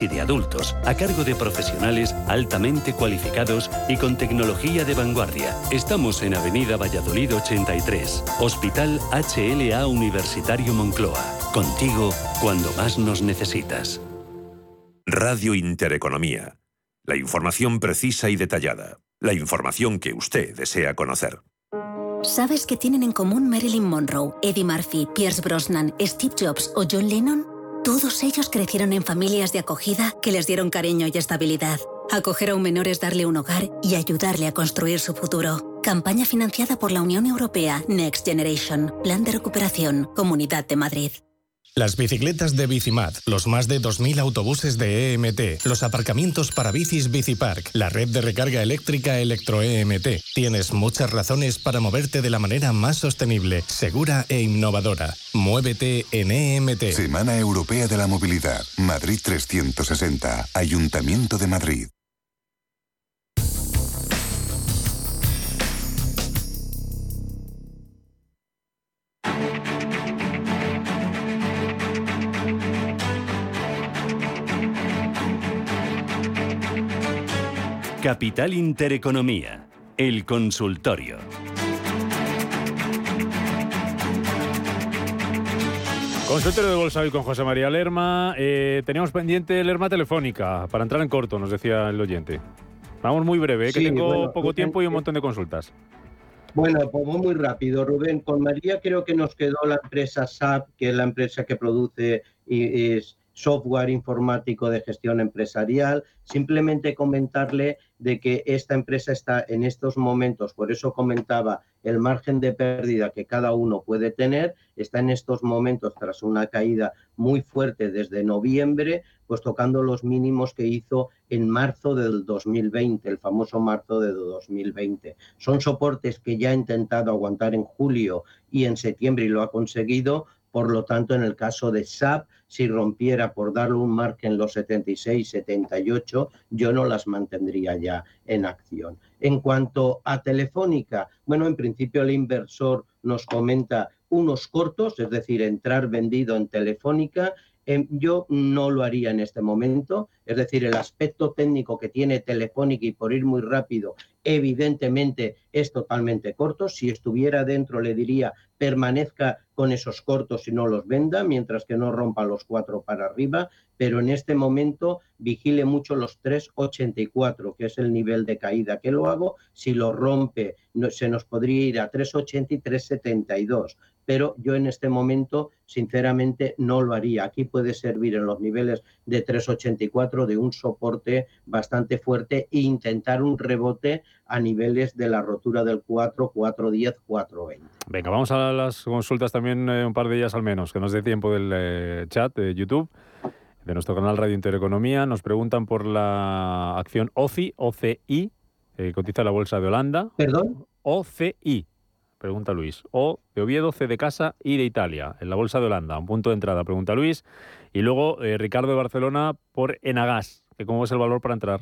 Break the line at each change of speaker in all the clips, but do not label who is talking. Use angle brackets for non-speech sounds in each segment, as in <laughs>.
y de adultos, a cargo de profesionales altamente cualificados y con tecnología de vanguardia. Estamos en Avenida Valladolid 83, Hospital HLA Universitario Moncloa. Contigo cuando más nos necesitas.
Radio Intereconomía. La información precisa y detallada. La información que usted desea conocer.
¿Sabes qué tienen en común Marilyn Monroe, Eddie Murphy, Pierce Brosnan, Steve Jobs o John Lennon? Todos ellos crecieron en familias de acogida que les dieron cariño y estabilidad. Acoger a un menor es darle un hogar y ayudarle a construir su futuro. Campaña financiada por la Unión Europea Next Generation. Plan de recuperación. Comunidad de Madrid.
Las bicicletas de Bicimat, los más de 2.000 autobuses de EMT, los aparcamientos para bicis Bicipark, la red de recarga eléctrica Electro EMT. Tienes muchas razones para moverte de la manera más sostenible, segura e innovadora. Muévete en EMT.
Semana Europea de la Movilidad. Madrid 360. Ayuntamiento de Madrid.
Capital Intereconomía, el consultorio.
Consultorio de Bolsa hoy con José María Lerma. Eh, teníamos pendiente Lerma telefónica para entrar en corto, nos decía el oyente. Vamos muy breve, eh, que tengo poco tiempo y un montón de consultas.
Bueno, pues muy rápido, Rubén. Con María creo que nos quedó la empresa SAP, que es la empresa que produce y es software informático de gestión empresarial. Simplemente comentarle de que esta empresa está en estos momentos, por eso comentaba el margen de pérdida que cada uno puede tener, está en estos momentos tras una caída muy fuerte desde noviembre, pues tocando los mínimos que hizo en marzo del 2020, el famoso marzo de 2020. Son soportes que ya ha intentado aguantar en julio y en septiembre y lo ha conseguido, por lo tanto, en el caso de SAP, si rompiera por darle un margen los 76, 78, yo no las mantendría ya en acción. En cuanto a Telefónica, bueno, en principio el inversor nos comenta unos cortos, es decir, entrar vendido en Telefónica Em, yo no lo haría en este momento, es decir, el aspecto técnico que tiene Telefónica y por ir muy rápido, evidentemente es totalmente corto. Si estuviera dentro le diría permanezca con esos cortos y no los venda, mientras que no rompa los cuatro para arriba, pero en este momento vigile mucho los 3,84, que es el nivel de caída que lo hago. Si lo rompe, se nos podría ir a 3,80 y 3,72 pero yo en este momento, sinceramente, no lo haría. Aquí puede servir en los niveles de 384 de un soporte bastante fuerte e intentar un rebote a niveles de la rotura del 4, 410, 420.
Venga, vamos a las consultas también, eh, un par de ellas al menos, que nos dé tiempo del eh, chat de YouTube de nuestro canal Radio Intereconomía. Nos preguntan por la acción OCI, OCI, que cotiza la bolsa de Holanda.
¿Perdón?
OCI, Pregunta Luis. O de Oviedo, C de Casa y de Italia, en la Bolsa de Holanda. Un punto de entrada, pregunta Luis. Y luego eh, Ricardo de Barcelona por Enagas, que cómo es el valor para entrar.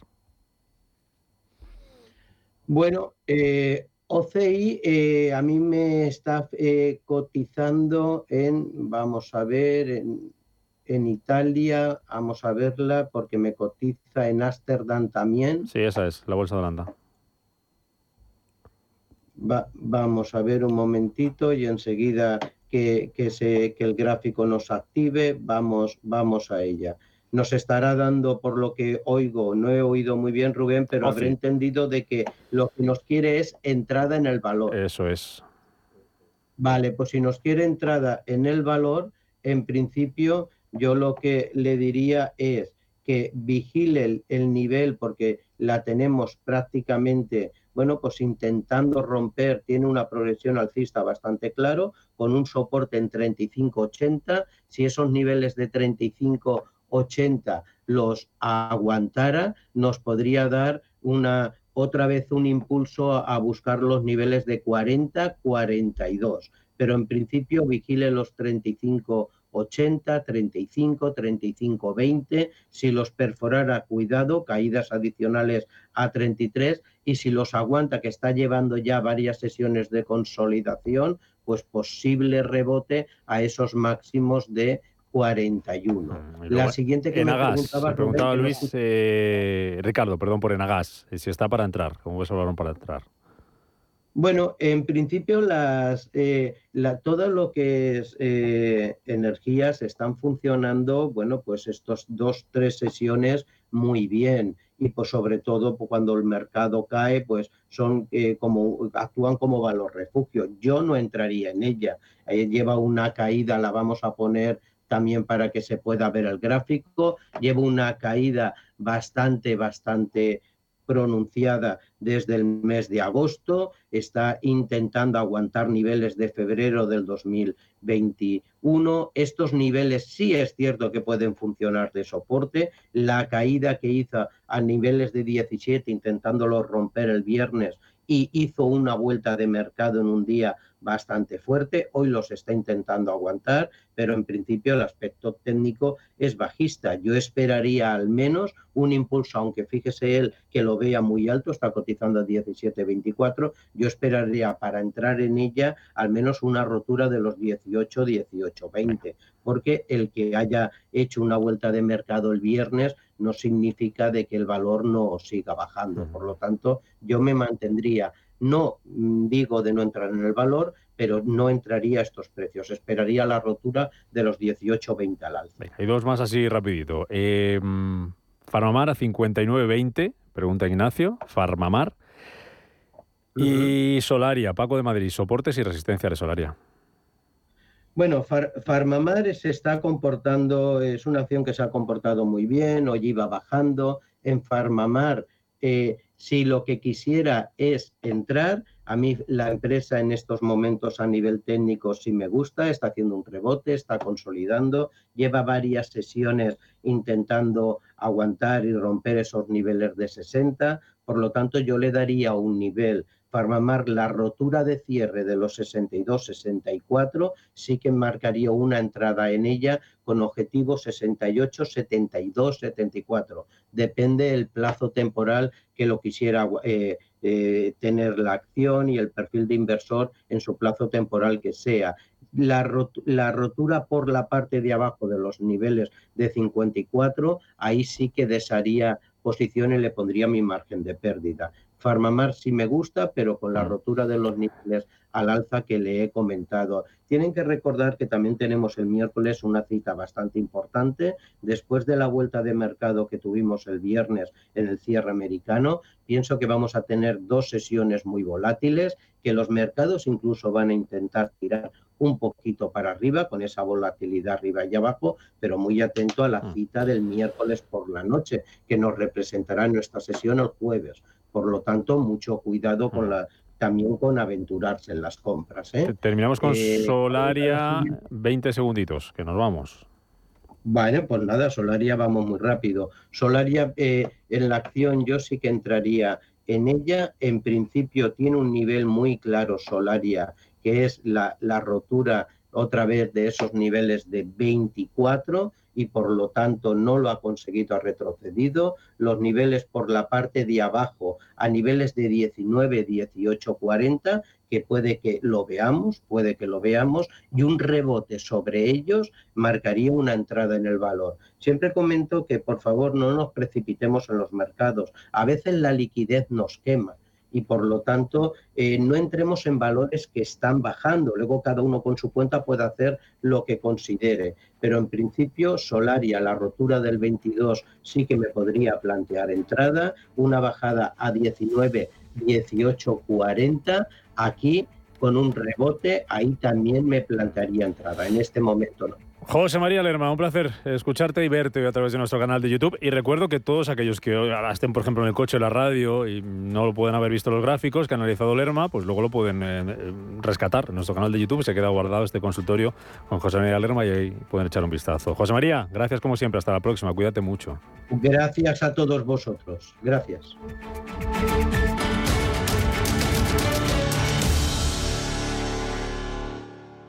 Bueno, eh, OCI eh, a mí me está cotizando en, vamos a ver, en, en, Italia, vamos a verla porque me cotiza en Ámsterdam también.
Sí, esa es, la Bolsa de Holanda
vamos a ver un momentito y enseguida que, que, que el gráfico nos active, vamos, vamos a ella. Nos estará dando, por lo que oigo, no he oído muy bien Rubén, pero habré entendido de que lo que nos quiere es entrada en el valor.
Eso es.
Vale, pues si nos quiere entrada en el valor, en principio yo lo que le diría es que vigile el nivel porque la tenemos prácticamente bueno, pues intentando romper, tiene una progresión alcista bastante claro, con un soporte en 35-80. Si esos niveles de 35-80 los aguantara, nos podría dar una otra vez un impulso a, buscar los niveles de 40-42. Pero en principio vigile los 35 80, 35, 35, 20. Si los perforara, cuidado, caídas adicionales a 33. Y si los aguanta, que está llevando ya varias sesiones de consolidación, pues posible rebote a esos máximos de 41. Mm, la siguiente que
Enagas, me preguntaba, Luis, eh, Ricardo, perdón por Enagas, si está para entrar, ¿cómo ves el para entrar?
Bueno, en principio las, eh, todo lo que es eh, energías están funcionando, bueno, pues estos dos, tres sesiones muy bien y pues sobre todo pues, cuando el mercado cae, pues son eh, como actúan como valor refugio. Yo no entraría en ella. lleva una caída, la vamos a poner también para que se pueda ver el gráfico. Lleva una caída bastante, bastante pronunciada desde el mes de agosto, está intentando aguantar niveles de febrero del 2021. Estos niveles sí es cierto que pueden funcionar de soporte. La caída que hizo a niveles de 17, intentándolo romper el viernes, y hizo una vuelta de mercado en un día bastante fuerte. Hoy los está intentando aguantar, pero en principio el aspecto técnico es bajista. Yo esperaría al menos un impulso, aunque fíjese él que lo vea muy alto, está cotizando a 17.24, yo esperaría para entrar en ella al menos una rotura de los 18, 18, 20, porque el que haya hecho una vuelta de mercado el viernes no significa de que el valor no siga bajando. Por lo tanto, yo me mantendría no mm, digo de no entrar en el valor, pero no entraría a estos precios. Esperaría la rotura de los 18-20 al alza.
hay dos más así rapidito. Eh, Farmamar a 59.20, pregunta Ignacio. Farmamar. Y Solaria, Paco de Madrid, soportes y resistencia de Solaria.
Bueno, Farmamar se está comportando, es una acción que se ha comportado muy bien, hoy iba bajando. En Farmamar eh, si lo que quisiera es entrar, a mí la empresa en estos momentos a nivel técnico sí me gusta, está haciendo un rebote, está consolidando, lleva varias sesiones intentando aguantar y romper esos niveles de 60, por lo tanto yo le daría un nivel Farmamar, la rotura de cierre de los 62-64 sí que marcaría una entrada en ella con objetivo 68, 72, 74. Depende el plazo temporal que lo quisiera eh, eh, tener la acción y el perfil de inversor en su plazo temporal que sea. La, la, rotura por la parte de abajo de los niveles de 54, ahí sí que desharía posición y le pondría mi margen de pérdida. Farmamar sí me gusta, pero con la mm. rotura de los niveles al alza que le he comentado. Tienen que recordar que también tenemos el miércoles una cita bastante importante. Después de la vuelta de mercado que tuvimos el viernes en el cierre americano, pienso que vamos a tener dos sesiones muy volátiles, que los mercados incluso van a intentar tirar un poquito para arriba, con esa volatilidad arriba y abajo, pero muy atento a la mm. cita del miércoles por la noche, que nos representará nuestra sesión el jueves. Por lo tanto, mucho cuidado con la, también con aventurarse en las compras. ¿eh?
Terminamos con eh, Solaria, 20 segunditos, que nos vamos.
Vale, pues nada, Solaria vamos muy rápido. Solaria eh, en la acción yo sí que entraría en ella. En principio tiene un nivel muy claro Solaria, que es la, la rotura otra vez de esos niveles de 24 y por lo tanto no lo ha conseguido, ha retrocedido. Los niveles por la parte de abajo a niveles de 19, 18, 40, que puede que lo veamos, puede que lo veamos, y un rebote sobre ellos marcaría una entrada en el valor. Siempre comento que por favor no nos precipitemos en los mercados. A veces la liquidez nos quema y por lo tanto eh, no entremos en valores que están bajando. Luego cada uno con su cuenta puede hacer lo que considere. Pero en principio Solaria, la rotura del 22 sí que me podría plantear entrada, una bajada a 19, 18, 40. Aquí con un rebote, ahí también me plantearía entrada. En este momento no.
José María Lerma, un placer escucharte y verte a través de nuestro canal de YouTube. Y recuerdo que todos aquellos que estén, por ejemplo, en el coche o la radio y no lo pueden haber visto los gráficos que ha analizado Lerma, pues luego lo pueden eh, rescatar nuestro canal de YouTube. Se queda guardado este consultorio con José María Lerma y ahí pueden echar un vistazo. José María, gracias como siempre. Hasta la próxima. Cuídate mucho.
Gracias a todos vosotros. Gracias.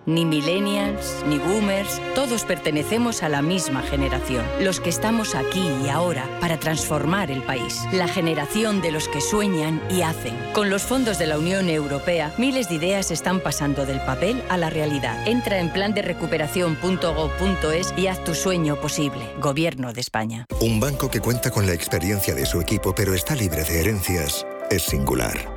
Ni millennials, ni boomers, todos pertenecemos a la misma generación. Los que estamos aquí y ahora para transformar el país. La generación de los que sueñan y hacen. Con los fondos de la Unión Europea, miles de ideas están pasando del papel a la realidad. Entra en plan de y haz tu sueño posible. Gobierno de España.
Un banco que cuenta con la experiencia de su equipo pero está libre de herencias es singular.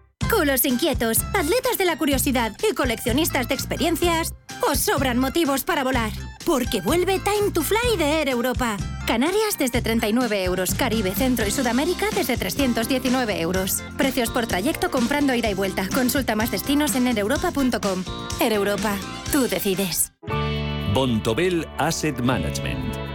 Culos inquietos, atletas de la curiosidad y coleccionistas de experiencias, os sobran motivos para volar. Porque vuelve Time to Fly de Air Europa. Canarias desde 39 euros, Caribe, Centro y Sudamérica desde 319 euros. Precios por trayecto comprando ida y vuelta. Consulta más destinos en ereuropa.com. Air Europa, tú decides.
Bontobel Asset Management.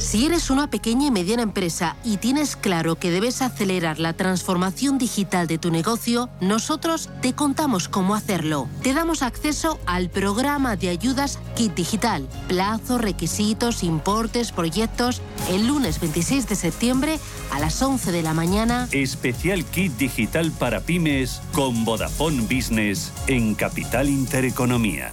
Si eres una pequeña y mediana empresa y tienes claro que debes acelerar la transformación digital de tu negocio, nosotros te contamos cómo hacerlo. Te damos acceso al programa de ayudas Kit Digital. Plazo, requisitos, importes, proyectos. El lunes 26 de septiembre a las 11 de la mañana.
Especial Kit Digital para pymes con Vodafone Business en Capital Intereconomía.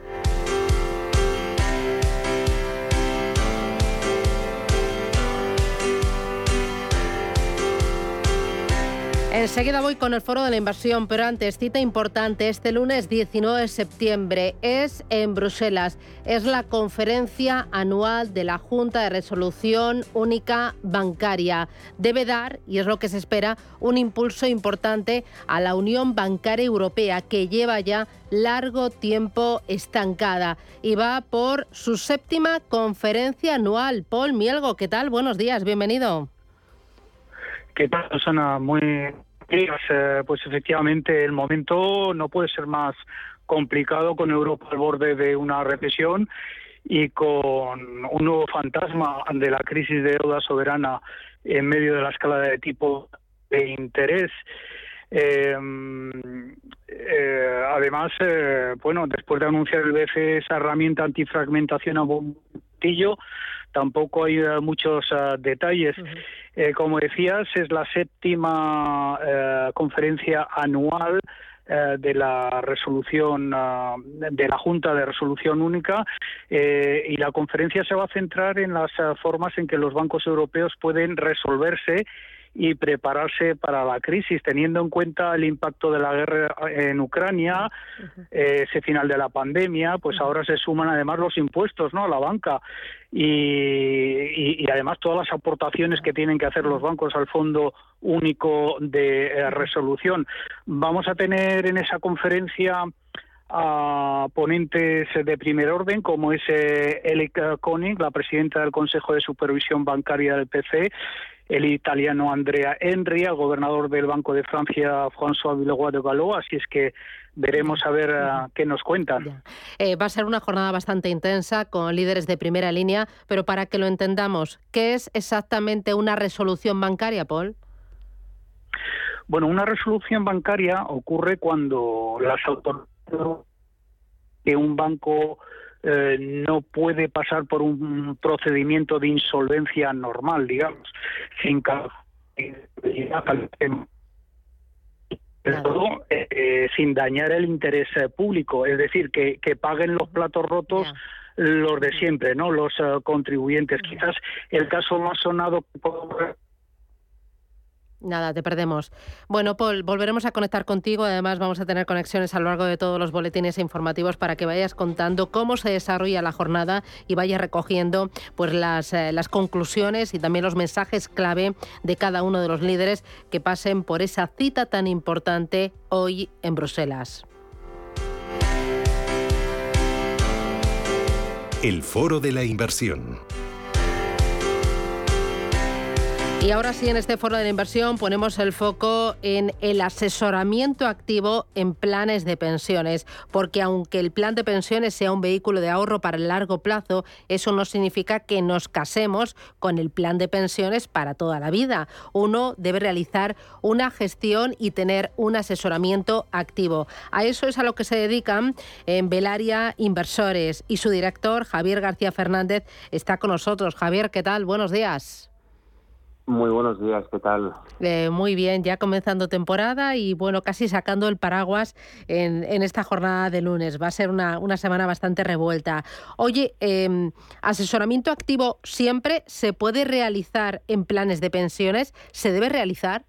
Enseguida voy con el foro de la inversión, pero antes, cita importante, este lunes 19 de septiembre es en Bruselas, es la conferencia anual de la Junta de Resolución Única Bancaria. Debe dar, y es lo que se espera, un impulso importante a la Unión Bancaria Europea, que lleva ya largo tiempo estancada y va por su séptima conferencia anual. Paul Mielgo, ¿qué tal? Buenos días, bienvenido.
¿Qué tal, Susana? Muy eh, pues efectivamente el momento no puede ser más complicado con Europa al borde de una recesión y con un nuevo fantasma de la crisis de deuda soberana en medio de la escala de tipo de interés. Em, eh, además, eh, bueno, después de anunciar el BCE esa herramienta antifragmentación a bombillo, tampoco hay muchos detalles. Eh, como decías, es la séptima eh, conferencia anual eh, de la resolución de la Junta de Resolución Única y la conferencia se va a centrar en las formas en que los bancos europeos pueden resolverse y prepararse para la crisis, teniendo en cuenta el impacto de la guerra en Ucrania, eh, ese final de la pandemia, pues ahora se suman además los impuestos ¿no? a la banca. Y, además todas las aportaciones que tienen que hacer los bancos al Fondo Único de eh, Resolución. Vamos a tener en esa conferencia a ponentes de primer orden, como es eh, Elika Koenig, la presidenta del Consejo de Supervisión Bancaria del PC, el italiano Andrea Henry, el gobernador del Banco de Francia, François Villeroy de Valois, así es que veremos a ver uh, qué nos cuentan.
Eh, va a ser una jornada bastante intensa con líderes de primera línea, pero para que lo entendamos, ¿qué es exactamente una resolución bancaria, Paul?
Bueno, una resolución bancaria ocurre cuando las autoridades que un banco eh, no puede pasar por un procedimiento de insolvencia normal, digamos, sin todo eh, sin dañar el interés público, es decir, que, que paguen los platos rotos los de siempre, ¿no? Los contribuyentes. Quizás el caso más sonado
Nada, te perdemos. Bueno, Paul, volveremos a conectar contigo. Además, vamos a tener conexiones a lo largo de todos los boletines informativos para que vayas contando cómo se desarrolla la jornada y vayas recogiendo pues las, eh, las conclusiones y también los mensajes clave de cada uno de los líderes que pasen por esa cita tan importante hoy en Bruselas.
El foro de la inversión.
Y ahora sí, en este foro de la inversión ponemos el foco en el asesoramiento activo en planes de pensiones, porque aunque el plan de pensiones sea un vehículo de ahorro para el largo plazo, eso no significa que nos casemos con el plan de pensiones para toda la vida. Uno debe realizar una gestión y tener un asesoramiento activo. A eso es a lo que se dedican en Belaria Inversores y su director, Javier García Fernández, está con nosotros. Javier, ¿qué tal? Buenos días.
Muy buenos días, ¿qué tal?
Eh, muy bien, ya comenzando temporada y bueno, casi sacando el paraguas en, esta jornada de lunes. Va a ser una, semana bastante revuelta. Oye, em, ¿asesoramiento activo siempre se puede realizar en planes de pensiones? ¿Se debe realizar?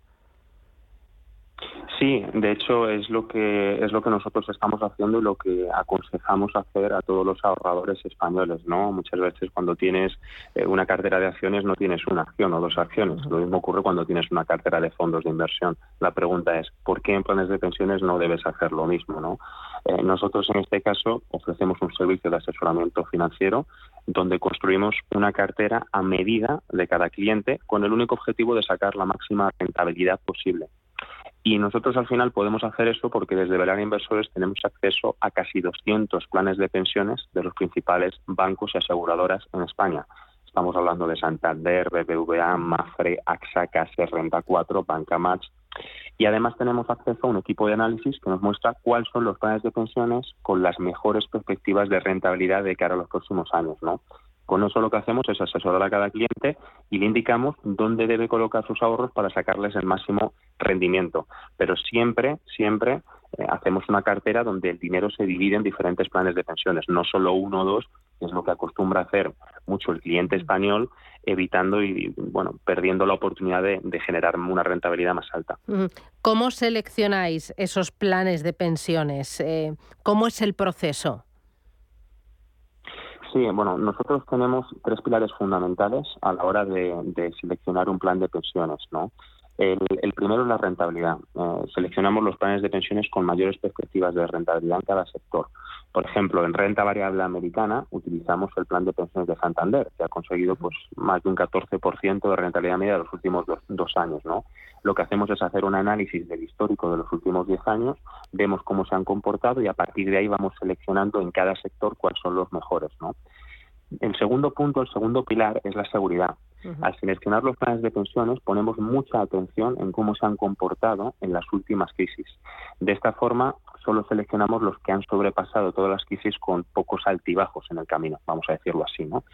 Sí, de hecho es lo que es lo que nosotros estamos haciendo y lo que aconsejamos hacer a todos los ahorradores españoles, ¿no? Muchas veces cuando tienes eh, una cartera de acciones no tienes una acción o dos acciones. Lo mismo ocurre cuando tienes una cartera de fondos de inversión. La pregunta es, ¿por qué en planes de pensiones no debes hacer lo mismo, no? Eh, nosotros en este caso ofrecemos un servicio de asesoramiento financiero donde construimos una cartera a medida de cada cliente con el único objetivo de sacar la máxima rentabilidad posible. Y nosotros al final podemos hacer eso porque desde Velar Inversores tenemos acceso a casi 200 planes de pensiones de los principales bancos y aseguradoras en España. Estamos hablando de Santander, BBVA, Mafre, AXA, Caser, Renta 4, Banca Match. Y además tenemos acceso a un equipo de análisis que nos muestra cuáles son los planes de pensiones con las mejores perspectivas de rentabilidad de cara a los próximos años, ¿no? Con eso lo que hacemos es asesorar a cada cliente y le indicamos dónde debe colocar sus ahorros para sacarles el máximo rendimiento. Pero siempre, siempre eh, hacemos una cartera donde el dinero se divide en diferentes planes de pensiones, no solo uno o dos, que es lo que acostumbra hacer mucho el cliente español, evitando y bueno, perdiendo la oportunidad de, generar una rentabilidad más alta.
¿Cómo seleccionáis esos planes de pensiones? Eh, ¿Cómo es el proceso?
Sí, bueno, nosotros tenemos tres pilares fundamentales a la hora de, seleccionar un plan de pensiones, ¿no? El, primero es la rentabilidad. Eh, seleccionamos los planes de pensiones con mayores perspectivas de rentabilidad en cada sector. Por ejemplo, en renta variable americana utilizamos el plan de pensiones de Santander, que ha conseguido pues más de un 14% de rentabilidad media de los últimos dos, años. ¿no? Lo que hacemos es hacer un análisis del histórico de los últimos 10 años, vemos cómo se han comportado y a partir de ahí vamos seleccionando en cada sector cuáles son los mejores. ¿no? El segundo punto, el segundo pilar es la seguridad. Al seleccionar los planes de pensiones ponemos mucha atención en cómo se han comportado en las últimas crisis. De esta forma, solo seleccionamos los que han sobrepasado todas las crisis con pocos altibajos en el camino, vamos a decirlo así, ¿no?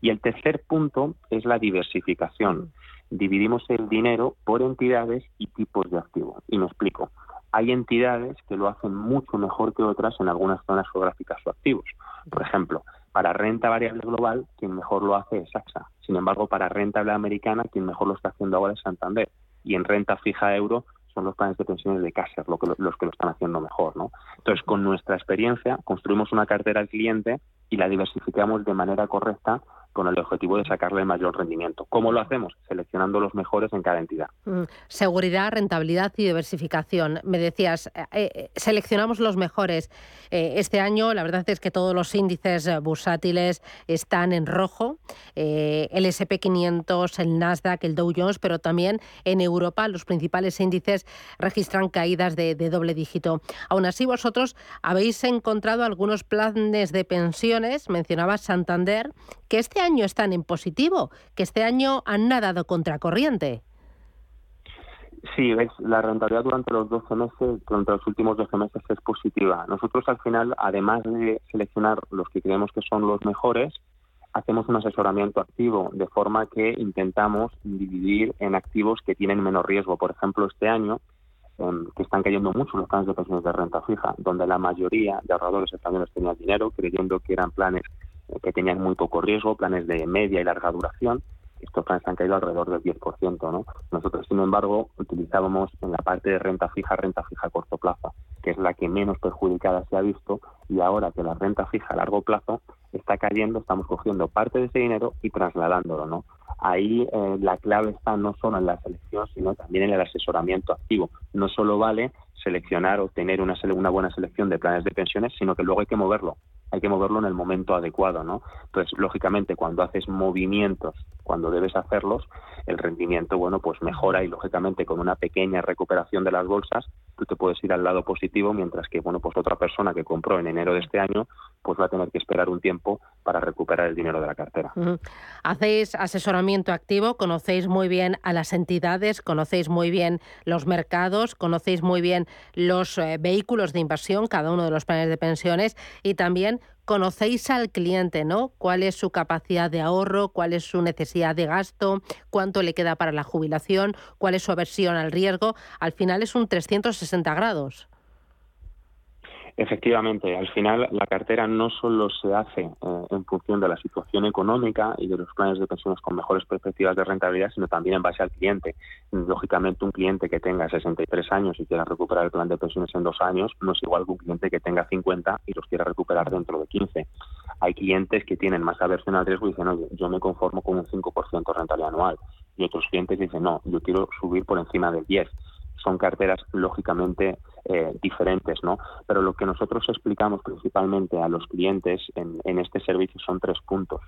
Y el tercer punto es la diversificación. Dividimos el dinero por entidades y tipos de activo. Y me explico. Hay entidades que lo hacen mucho mejor que otras en algunas zonas geográficas o activos. Por ejemplo, para renta variable global, quien mejor lo hace es AXA. Sin embargo, para renta americana, quien mejor lo está haciendo ahora es Santander. Y en renta fija euro son los planes de pensiones de Caser los que lo están haciendo mejor. ¿no? Entonces, con nuestra experiencia, construimos una cartera al cliente y la diversificamos de manera correcta con el objetivo de sacarle mayor rendimiento. ¿Cómo lo hacemos? Seleccionando los mejores en cada entidad.
Mm, seguridad, rentabilidad y diversificación. Me decías, eh, eh, seleccionamos los mejores. Eh, este año la verdad es que todos los índices bursátiles están en rojo. el SP500, el Nasdaq, el Dow Jones, pero también en Europa los principales índices registran caídas de, doble dígito. Aún así, vosotros habéis encontrado algunos planes de pensiones, mencionaba Santander, que este año están en positivo, que este año han nadado contracorriente.
Sí, la rentabilidad durante los 12 meses, durante los últimos 12 meses es positiva. Nosotros al final, además de seleccionar los que creemos que son los mejores, hacemos un asesoramiento activo, de forma que intentamos dividir en activos que tienen menos riesgo. Por ejemplo, este año que están cayendo mucho los planes de pensiones de renta fija, donde la mayoría de ahorradores españoles tenían dinero, creyendo que eran planes que tenían muy poco riesgo, planes de media y larga duración, estos planes han caído alrededor del 10%. ¿no? Nosotros, sin embargo, utilizábamos en la parte de renta fija, renta fija a corto plazo, que es la que menos perjudicada se ha visto, y ahora que la renta fija a largo plazo está cayendo, estamos cogiendo parte de ese dinero y trasladándolo. ¿no? Ahí eh, la clave está no solo en la selección, sino también en el asesoramiento activo. No solo vale seleccionar o tener una, una buena selección de planes de pensiones, sino que luego hay que moverlo hay que moverlo en el momento adecuado, ¿no? Entonces, lógicamente, cuando haces movimientos, cuando debes hacerlos, el rendimiento, bueno, pues mejora y lógicamente con una pequeña recuperación de las bolsas, tú te puedes ir al lado positivo, mientras que, bueno, pues otra persona que compró en enero de este año, pues va a tener que esperar un tiempo para recuperar el dinero de la cartera.
Hacéis asesoramiento activo, conocéis muy bien a las entidades, conocéis muy bien los mercados, conocéis muy bien los eh, vehículos de inversión, cada uno de los planes de pensiones y también conocéis al cliente, ¿no? ¿Cuál es su capacidad de ahorro? ¿Cuál es su necesidad de gasto? ¿Cuánto le queda para la jubilación? ¿Cuál es su aversión al riesgo? Al final es un 360 grados.
Efectivamente, al final la cartera no solo se hace eh, en función de la situación económica y de los planes de pensiones con mejores perspectivas de rentabilidad, sino también en base al cliente. Lógicamente, un cliente que tenga 63 años y quiera recuperar el plan de pensiones en dos años no es igual que un cliente que tenga 50 y los quiera recuperar dentro de 15. Hay clientes que tienen más aversión al riesgo y dicen, oye, yo me conformo con un 5% de rentabilidad anual. Y otros clientes dicen, no, yo quiero subir por encima del 10 son carteras lógicamente eh, diferentes, ¿no? Pero lo que nosotros explicamos principalmente a los clientes en, este servicio son tres puntos,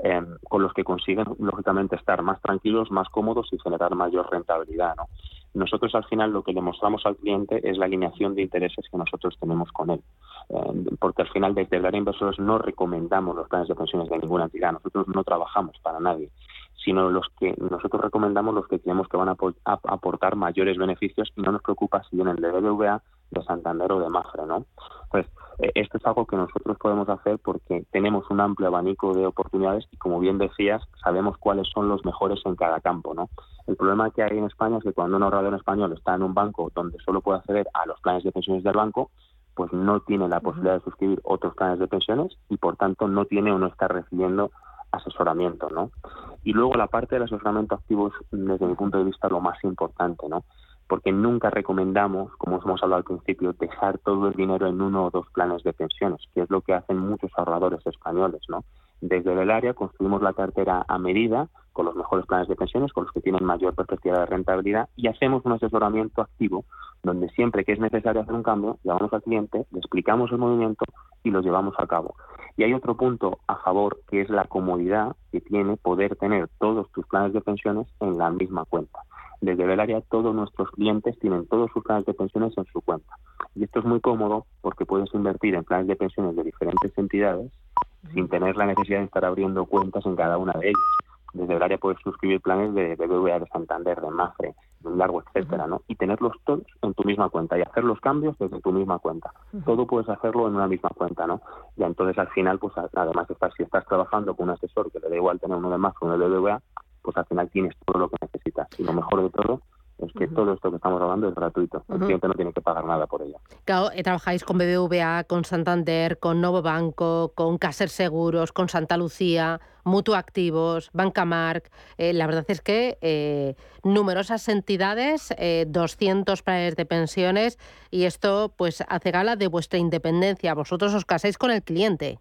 em, con los que consiguen lógicamente estar más tranquilos, más cómodos y generar mayor rentabilidad, ¿no? Nosotros al final lo que le mostramos al cliente es la alineación de intereses que nosotros tenemos con él, em, porque al final desde el área inversores no recomendamos los planes de pensiones de ninguna entidad, nosotros no trabajamos para nadie sino los que nosotros recomendamos los que creemos que van a, aportar mayores beneficios y no nos preocupa si vienen de BBVA, de Santander o de Mafre, ¿no? Pues eh, esto es algo que nosotros podemos hacer porque tenemos un amplio abanico de oportunidades y como bien decías, sabemos cuáles son los mejores en cada campo, ¿no? El problema que hay en España es que cuando un ahorrador español está en un banco donde solo puede acceder a los planes de pensiones del banco, pues no tiene la posibilidad de suscribir otros planes de pensiones y por tanto no tiene o no está recibiendo asesoramiento, ¿no? Y luego la parte del asesoramiento activo es, desde mi punto de vista, lo más importante, ¿no? Porque nunca recomendamos, como hemos hablado al principio, dejar todo el dinero en uno o dos planes de pensiones, que es lo que hacen muchos ahorradores españoles, ¿no? Desde el área construimos la cartera a medida, con los mejores planes de pensiones, con los que tienen mayor perspectiva de rentabilidad, y hacemos un asesoramiento activo, donde siempre que es necesario hacer un cambio, llamamos al cliente, le explicamos el movimiento y lo llevamos a cabo. Y hay otro punto a favor, que es la comodidad que tiene poder tener todos tus planes de pensiones en la misma cuenta. Desde Belaria todos nuestros clientes tienen todos sus planes de pensiones en su cuenta. Y esto es muy cómodo porque puedes invertir en planes de pensiones de diferentes entidades sin tener la necesidad de estar abriendo cuentas en cada una de ellas desde el área puedes suscribir planes de BBVA, de Santander, de Mafre, de un largo, etcétera, ¿no? Y tenerlos todos en tu misma cuenta y hacer los cambios desde tu misma cuenta. Todo puedes hacerlo en una misma cuenta, ¿no? Y entonces al final, pues además estás, si estás trabajando con un asesor que le da igual tener uno de Mafre o uno de BBVA, pues al final tienes todo lo que necesitas. Y lo mejor de todo es que todo esto que estamos hablando es gratuito. El cliente no tiene que pagar nada por ello.
Claro, eh, trabajáis con BBVA, con Santander, con Novo Banco, con Caser Seguros, con Santa Lucía, Mutuo Activos, Bancamark. Eh, la verdad es que eh, numerosas entidades, 200 planes de pensiones y esto pues hace gala de vuestra independencia. Vosotros os casáis con el cliente.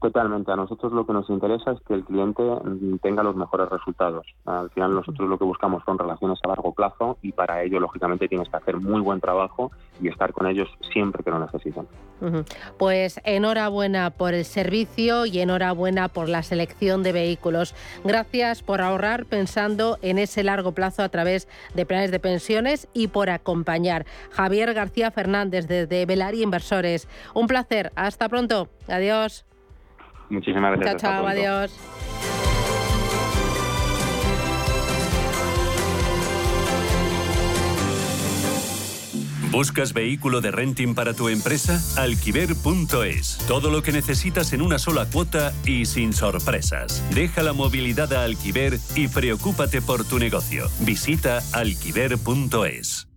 Totalmente. A nosotros lo que nos interesa es que el cliente mm, tenga los mejores resultados. Al final nosotros lo que buscamos son relaciones a largo plazo y para ello, lógicamente, tienes que hacer muy buen trabajo y estar con ellos siempre que lo necesiten.
Pues enhorabuena por el servicio y enhorabuena por la selección de vehículos. Gracias por ahorrar pensando en ese largo plazo a través de planes de pensiones y por acompañar. Javier García Fernández desde Velari Inversores. Un placer. Hasta pronto. Adiós.
Muchísimas gracias.
Chao, chao, adiós.
¿Buscas vehículo de renting para tu empresa? Alquiver.es. Todo lo que necesitas en una sola cuota y sin sorpresas. Deja la movilidad a Alquiver y preocúpate por tu negocio. Visita alquiver.es.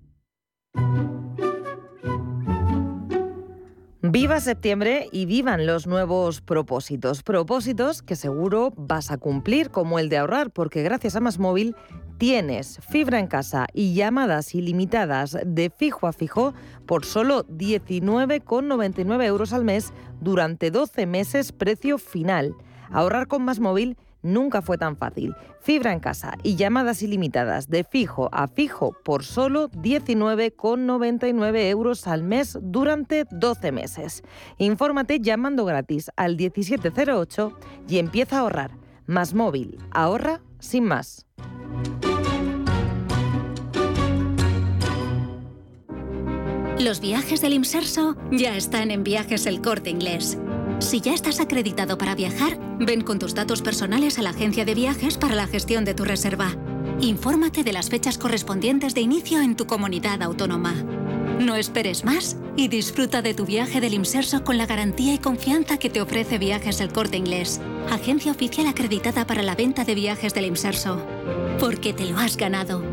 Viva septiembre y vivan los nuevos propósitos. Propósitos que seguro vas a cumplir, como el de ahorrar, porque gracias a Más Móvil tienes fibra en casa y llamadas ilimitadas de fijo a fijo por solo 19,99 euros al mes durante 12 meses precio final. Ahorrar con Más Móvil nunca fue tan fácil. Fibra en casa y llamadas ilimitadas de fijo a fijo por solo 19,99 euros al mes durante 12 meses. Infórmate llamando gratis al 1708 y empieza a ahorrar. Más móvil, ahorra sin más.
Los viajes del Imserso ya están en Viajes El Corte Inglés. Si ya estás acreditado para viajar, ven con tus datos personales a la agencia de viajes para la gestión de tu reserva. Infórmate de las fechas correspondientes de inicio en tu comunidad autónoma. No esperes más y disfruta de tu viaje del Imserso con la garantía y confianza que te ofrece Viajes El Corte Inglés, agencia oficial acreditada para la venta de viajes del Imserso. Porque te lo has ganado.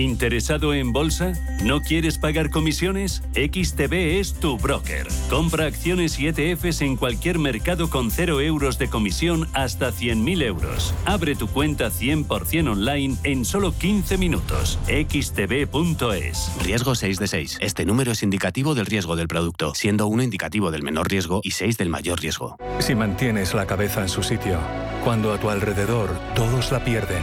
¿Interesado en bolsa? ¿No quieres pagar comisiones? XTB es tu broker. Compra acciones y ETFs en cualquier mercado con 0 euros de comisión hasta 100.000 euros. Abre tu cuenta 100% online en solo 15 minutos. xtb.es.
Riesgo 6 de 6. Este número es indicativo del riesgo del producto, siendo 1 indicativo del menor riesgo y 6 del mayor riesgo.
Si mantienes la cabeza en su sitio, cuando a tu alrededor todos la pierden,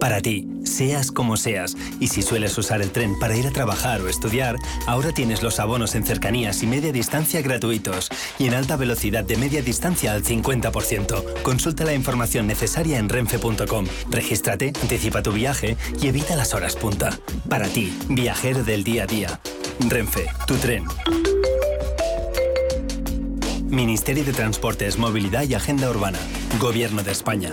Para ti, seas como seas, y si sueles usar el tren para ir a trabajar o estudiar, ahora tienes los abonos en cercanías y media distancia gratuitos y en alta velocidad de media distancia al 50%. Consulta la información necesaria en renfe.com. Regístrate, anticipa tu viaje y evita las horas punta. Para ti, viajero del día a día. Renfe, tu tren. Ministerio de Transportes, Movilidad y Agenda Urbana. Gobierno de España.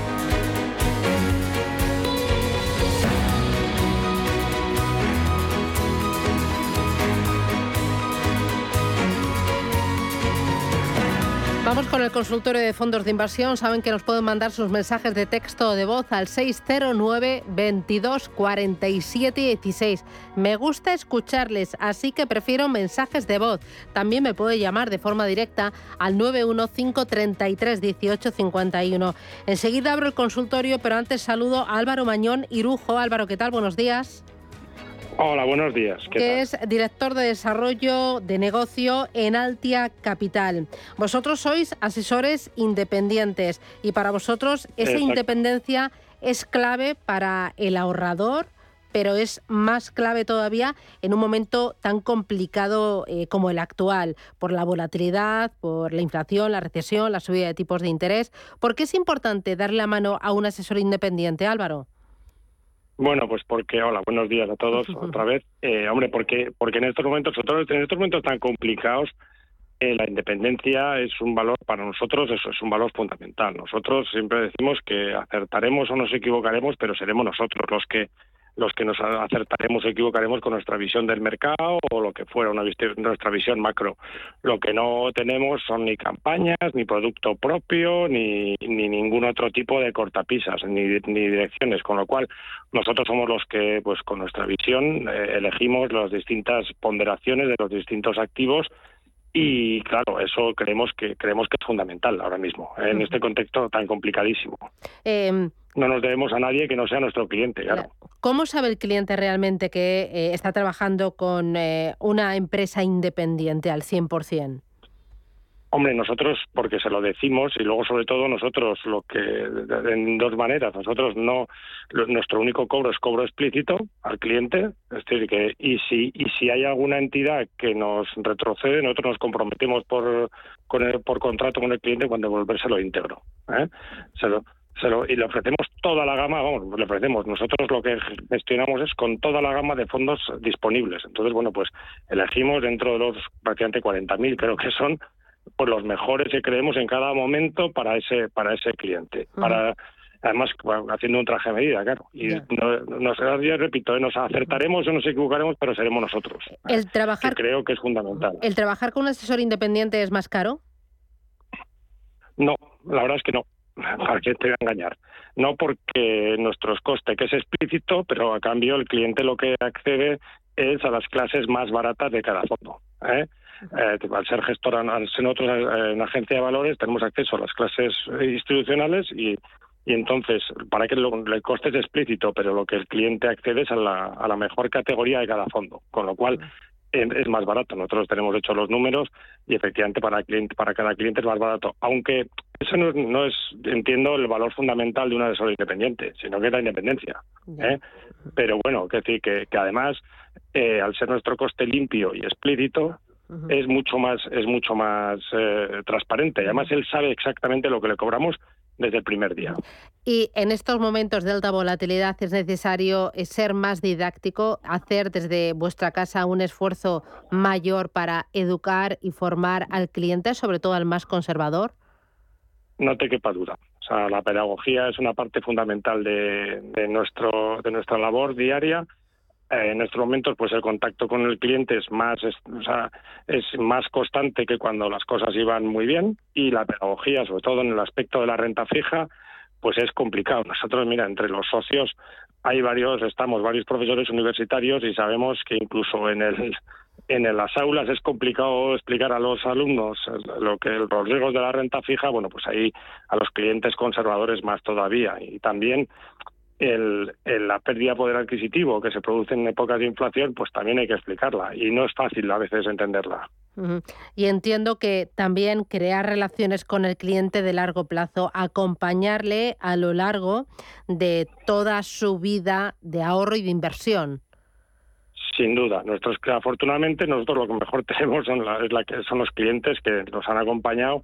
Vamos con el consultorio de fondos de inversión. Saben que nos pueden mandar sus mensajes de texto o de voz al 609 22 47 16. Me gusta escucharles, así que prefiero mensajes de voz. También me puede llamar de forma directa al 915 33 18 51. Enseguida abro el consultorio, pero antes saludo a Álvaro Mañón Irujo. Álvaro, ¿qué tal? Buenos días.
Hola, buenos días.
que es director de desarrollo de negocio en Altia Capital. Vosotros sois asesores independientes y para vosotros esa independencia es clave para el ahorrador, pero es más clave todavía en un momento tan complicado eh, como el actual, por la volatilidad, por la inflación, la recesión, la subida de tipos de interés. ¿Por qué es importante darle la mano a un asesor independiente, Álvaro?
Bueno, pues porque, hola, buenos días a todos <laughs> otra vez. Eh, hombre, porque, porque en estos momentos, sobre todo en estos momentos tan complicados, eh, la independencia es un valor para nosotros, eso es un valor fundamental. Nosotros siempre decimos que acertaremos o nos equivocaremos, pero seremos nosotros los que los que nos acertaremos o equivocaremos con nuestra visión del mercado o lo que fuera una nuestra visión macro. Lo que no tenemos son ni campañas, ni producto propio, ni, ni ningún otro tipo de cortapisas, ni, ni direcciones, con lo cual nosotros somos los que, pues con nuestra visión, eh, elegimos las distintas ponderaciones de los distintos activos y claro, eso creemos que creemos que es fundamental ahora mismo en este contexto tan complicadísimo. Em, no nos debemos a nadie que no sea nuestro cliente, claro.
¿Cómo sabe el cliente realmente que eh, está trabajando con eh, una empresa independiente al 100%?
Hombre, nosotros, porque se lo decimos, y luego sobre todo nosotros, lo que, en dos maneras, nosotros no, nuestro único cobro es cobro explícito al cliente, es decir, que, y si, y si hay alguna entidad que nos retrocede, nosotros nos comprometemos por, con el, por contrato con el cliente cuando devolvérselo íntegro. ¿eh? Se lo, se lo, y le ofrecemos toda la gama, vamos, le ofrecemos. Nosotros lo que gestionamos es con toda la gama de fondos disponibles. Entonces, bueno, pues elegimos dentro de los prácticamente 40.000, creo que son, pues los mejores que creemos en cada momento para ese para ese cliente. Para además haciendo un traje a medida claro. Y no, nos repito ¿eh? nos acertaremos o nos equivocaremos pero seremos nosotros.
El trabajar
creo que es fundamental.
El trabajar con un asesor independiente es más caro
no la verdad es que no. Para que te voy a engañar no porque nuestros costes que es explícito pero a cambio el cliente lo que accede es a las clases más baratas de cada fondo ¿eh? Eh, al ser gestor, al ser nosotros eh, en agencia de valores, tenemos acceso a las clases institucionales y, y entonces, para que el coste es explícito, pero lo que el cliente accede es a la, a la mejor categoría de cada fondo, con lo cual es más barato. Nosotros tenemos hecho los números y efectivamente para, cliente, para cada cliente es más barato. Aunque eso no, es, entiendo, el valor fundamental de un asesor independiente, sino que es la independencia. ¿eh? Pero bueno, que decir que, que además, eh, al ser nuestro coste limpio y explícito, es mucho más es mucho más eh, transparente. Además, él sabe exactamente lo que le cobramos desde el primer día.
Y en estos momentos de alta volatilidad es necesario eh, ser más didáctico, hacer desde vuestra casa un esfuerzo mayor para educar y formar al cliente, sobre todo al más conservador.
No te quepa duda. O sea, la pedagogía es una parte fundamental de, de nuestro de nuestra labor diaria eh, en estos momentos pues el contacto con el cliente es más es, más constante que cuando las cosas iban muy bien y la pedagogía sobre todo en el aspecto de la renta fija pues es complicado. Nosotros mira entre los socios hay varios estamos varios profesores universitarios y sabemos que incluso en el en las aulas es complicado explicar a los alumnos lo que los riesgos de la renta fija. Bueno pues ahí a los clientes conservadores más todavía. Y también el, la pérdida de poder adquisitivo que se produce en épocas de inflación, pues también hay que explicarla y no es fácil a veces entenderla.
Y entiendo que también crear relaciones con el cliente de largo plazo, acompañarle a lo largo de toda su vida de ahorro y de inversión.
Sin duda, nosotros afortunadamente nosotros lo que mejor <laughs> tenemos son, es la que son los clientes que nos han acompañado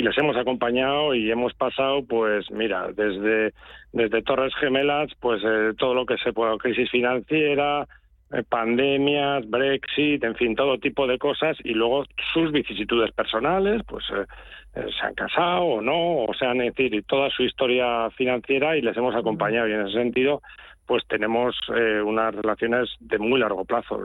y les hemos acompañado y hemos pasado, pues mira, desde, desde Torres Gemelas, pues eh, todo lo que se pueda, crisis financiera, eh, pandemias, Brexit, en fin, todo tipo de cosas y luego sus vicisitudes personales, pues eh, se han casado o no, o sea, decir, toda su historia financiera y les hemos acompañado. Y en ese sentido pues tenemos eh, unas relaciones de muy largo plazo.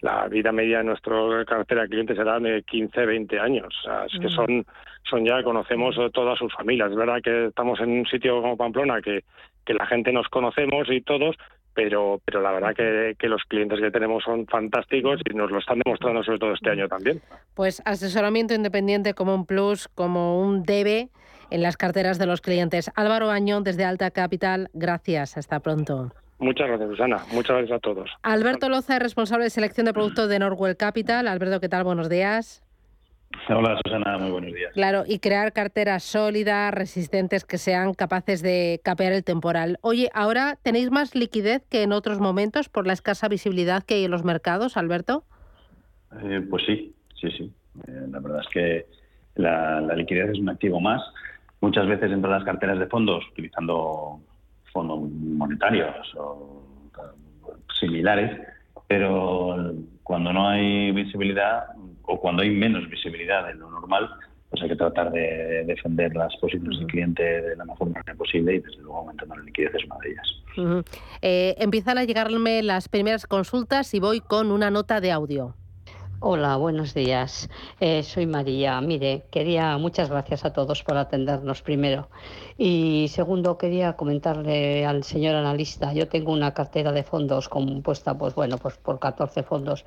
La, vida media de nuestro cartera de clientes será de 15, 20 años. O sea, es que son, son ya, conocemos todas sus familias. Es verdad que estamos en un sitio como Pamplona que, que la gente nos conocemos y todos, pero, pero la verdad que, que, los clientes que tenemos son fantásticos y nos lo están demostrando sobre todo este año también.
Pues asesoramiento independiente como un plus, como un debe en las carteras de los clientes. Álvaro Añón, desde Alta Capital, gracias. Hasta pronto.
Muchas gracias, Susana. Muchas gracias a todos.
Alberto Loza, responsable de selección de productos de Norwell Capital. Alberto, ¿qué tal? Buenos días.
Hola Susana, muy buenos días.
Claro, y crear carteras sólidas, resistentes, que sean capaces de capear el temporal. Oye, ¿ahora tenéis más liquidez que en otros momentos por la escasa visibilidad que hay en los mercados, Alberto?
Eh, pues sí, sí, sí. Eh, la verdad es que la, liquidez es un activo más. Muchas veces entre las carteras de fondos, utilizando fondos monetarios o similares, pero cuando no hay visibilidad o cuando hay menos visibilidad de lo normal, pues hay que tratar de defender las posiciones del cliente de la mejor manera posible y desde luego aumentando la liquidez es una de ellas.
Eh, empiezan a llegarme las primeras consultas y voy con una nota de audio.
Hola, buenos días. Eh, soy María. Mire, quería muchas gracias a todos por atendernos primero. Y segundo, quería comentarle al señor analista. Yo tengo una cartera de fondos compuesta, pues bueno, pues por 14 fondos.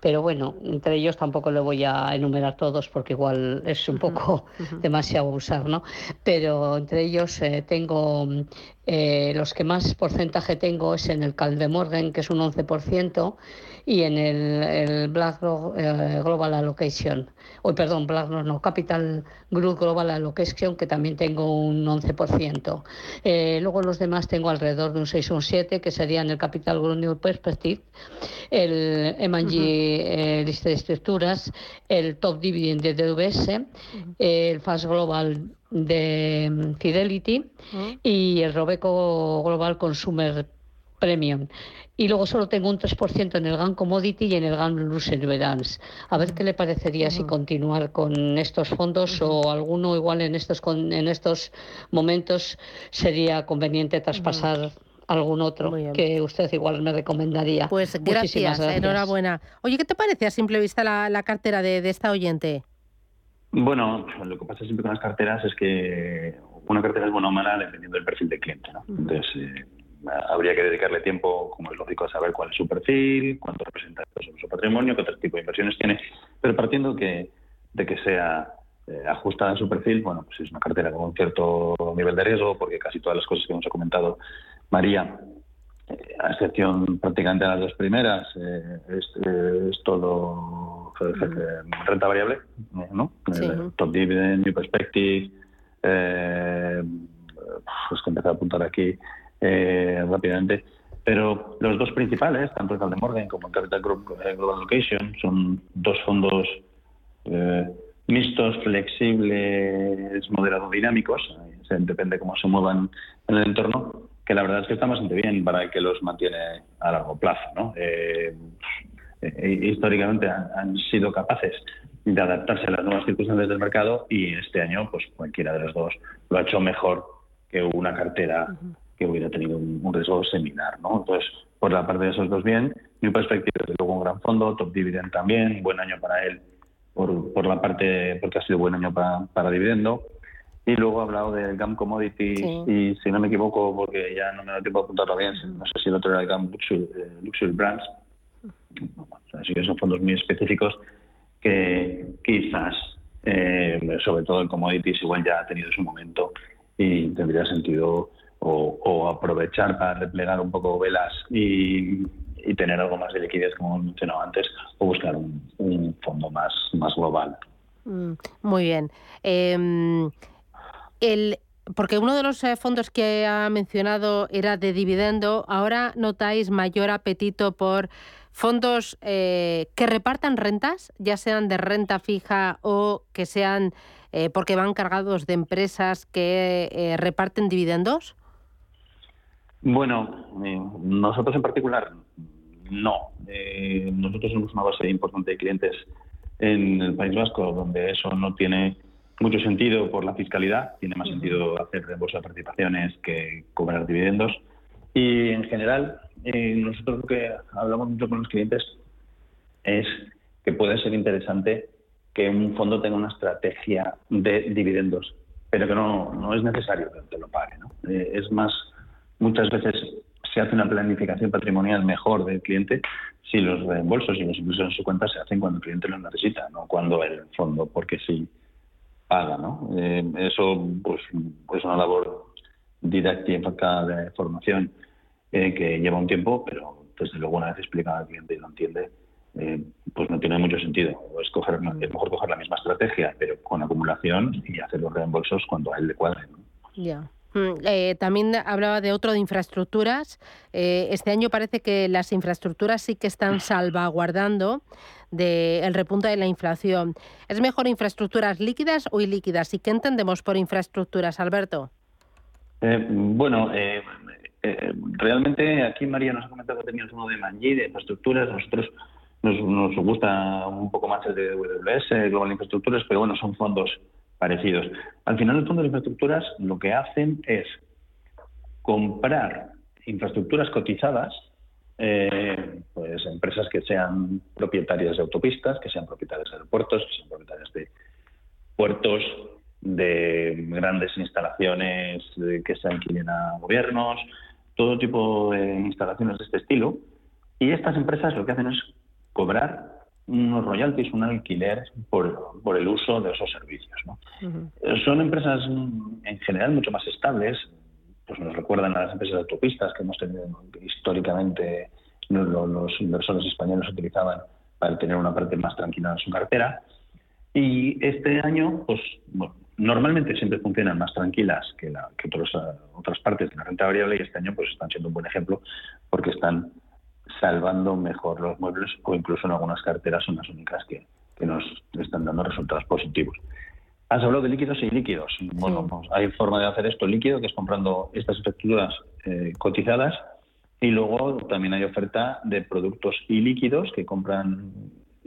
Pero bueno, entre ellos tampoco le voy a enumerar todos porque igual es un poco demasiado usar, ¿no? Pero entre ellos eh, tengo eh, los que más porcentaje tengo es en el Caldemorgan, que es un 11% y en el, el BlackRock eh, Global Allocation, o perdón, BlackRock no, Capital Group Global Allocation, que también tengo un 11%. Eh, luego los demás tengo alrededor de un 6 o un 7, que serían el Capital Group New Perspective, el M&G eh, lista de estructuras, el Top Dividend de DVS, el Fast Global de mm, Fidelity y el Robeco Global Consumer Premium y luego solo tengo un 3% en el GAN Commodity y en el GAN Perseverance. A ver qué le parecería si continuar con estos fondos o alguno igual en estos en estos momentos sería conveniente traspasar algún otro que usted igual me recomendaría.
Pues gracias, enhorabuena. Oye, ¿qué te parece a simple vista la, cartera de, esta oyente?
Bueno, lo que pasa siempre con las carteras es que una cartera es buena o mala dependiendo del perfil del cliente. ¿no? Entonces, eh, habría que dedicarle tiempo, como es lógico, a saber cuál es su perfil, cuánto representa su patrimonio, qué otro tipo de inversiones tiene, pero partiendo que, de que sea eh, ajustada a su perfil, bueno, pues es una cartera con un cierto nivel de riesgo, porque casi todas las cosas que hemos comentado María, eh, a excepción prácticamente de las dos primeras, eh, es, todo renta variable, ¿no? top dividend, new perspective, pues que empezar a apuntar aquí eh, rápidamente. Pero los dos principales, tanto el de Morgan como el Capital Group eh, Global Location, son dos fondos eh, mixtos, flexibles, moderados, dinámicos, depende cómo se muevan en el entorno, que la verdad es que está bastante bien para el que los mantiene a largo plazo. históricamente han, sido capaces de adaptarse a las nuevas circunstancias del mercado y este año, pues cualquiera de los dos lo ha hecho mejor que una cartera que hubiera tenido un, riesgo similar. ¿no? Entonces, por la parte de esos dos bien, New Perspective desde luego un gran fondo, Top Dividend también, buen año para él por, por la parte, porque ha sido buen año para, para dividendo. Y luego ha hablado del GAM Commodities y si no me equivoco, porque ya no me da tiempo de apuntarlo bien, no sé si el otro era el GAM Luxury, eh, Brands. Así que son fondos muy específicos que quizás, eh, sobre todo el Commodities, igual ya ha tenido su momento y tendría sentido o, aprovechar para replegar un poco velas y, tener algo más de liquidez, como mencionado antes, o buscar un, fondo más, más global.
Mm, muy bien. Em, el, porque uno de los eh, fondos que ha mencionado era de dividendo, ahora notáis mayor apetito por fondos eh, que repartan rentas, ya sean de renta fija o que sean eh, porque van cargados de empresas que reparten dividendos.
Bueno, eh, nosotros en particular no. Eh, nosotros somos una base importante de clientes en el País Vasco, donde eso no tiene mucho sentido por la fiscalidad. Tiene más sentido hacer reembolso de participaciones que cobrar dividendos. Y en general, eh, nosotros lo que hablamos mucho con los clientes es que puede ser interesante que un fondo tenga una estrategia de dividendos, pero que no, no es necesario que te lo pague. ¿no? es más muchas veces se hace una planificación patrimonial mejor del cliente si los reembolsos y los ingresos en su cuenta se hacen cuando el cliente lo necesita, no cuando el fondo, porque sí paga. ¿no? Eh, eso pues, es una labor didáctica de formación eh, que lleva un tiempo, pero desde luego una vez explicada al cliente y lo entiende, eh, pues no tiene mucho sentido. Es, coger, es mejor coger la misma estrategia, pero con acumulación y hacer los reembolsos cuando a él le cuadre.
Ya. Mm, eh, también hablaba de otro de infraestructuras. Eh, este año parece que las infraestructuras sí que están salvaguardando del repunte de la inflación. ¿Es mejor infraestructuras líquidas o ilíquidas? ¿Y qué entendemos por infraestructuras, Alberto?
Eh, bueno, realmente aquí María nos ha comentado que teníamos uno de Manji, de infraestructuras. Nosotros nos, nos gusta un poco más el de WS, Global Infraestructuras, pero bueno, son fondos parecidos. Al final, el fondo de infraestructuras lo que hacen es comprar infraestructuras cotizadas, eh, pues empresas que sean propietarias de autopistas, que sean propietarias de aeropuertos, que sean propietarias de puertos, de grandes instalaciones que se alquilen a gobiernos, todo tipo de instalaciones de este estilo. Y estas empresas lo que hacen es cobrar unos royalties, un alquiler por, por el uso de esos servicios. ¿no? Son empresas en general mucho más estables, pues nos recuerdan a las empresas de autopistas que hemos tenido históricamente, los, inversores españoles utilizaban para tener una parte más tranquila en su cartera. Y este año, pues normalmente siempre funcionan más tranquilas que, la, que otras partes de la renta variable y este año pues están siendo un buen ejemplo porque están salvando mejor los muebles o incluso en algunas carteras son las únicas que, que nos están dando resultados positivos. Has hablado de líquidos y líquidos. Bueno, pues hay forma de hacer esto líquido, que es comprando estas estructuras eh, cotizadas, y luego también hay oferta de productos ilíquidos que compran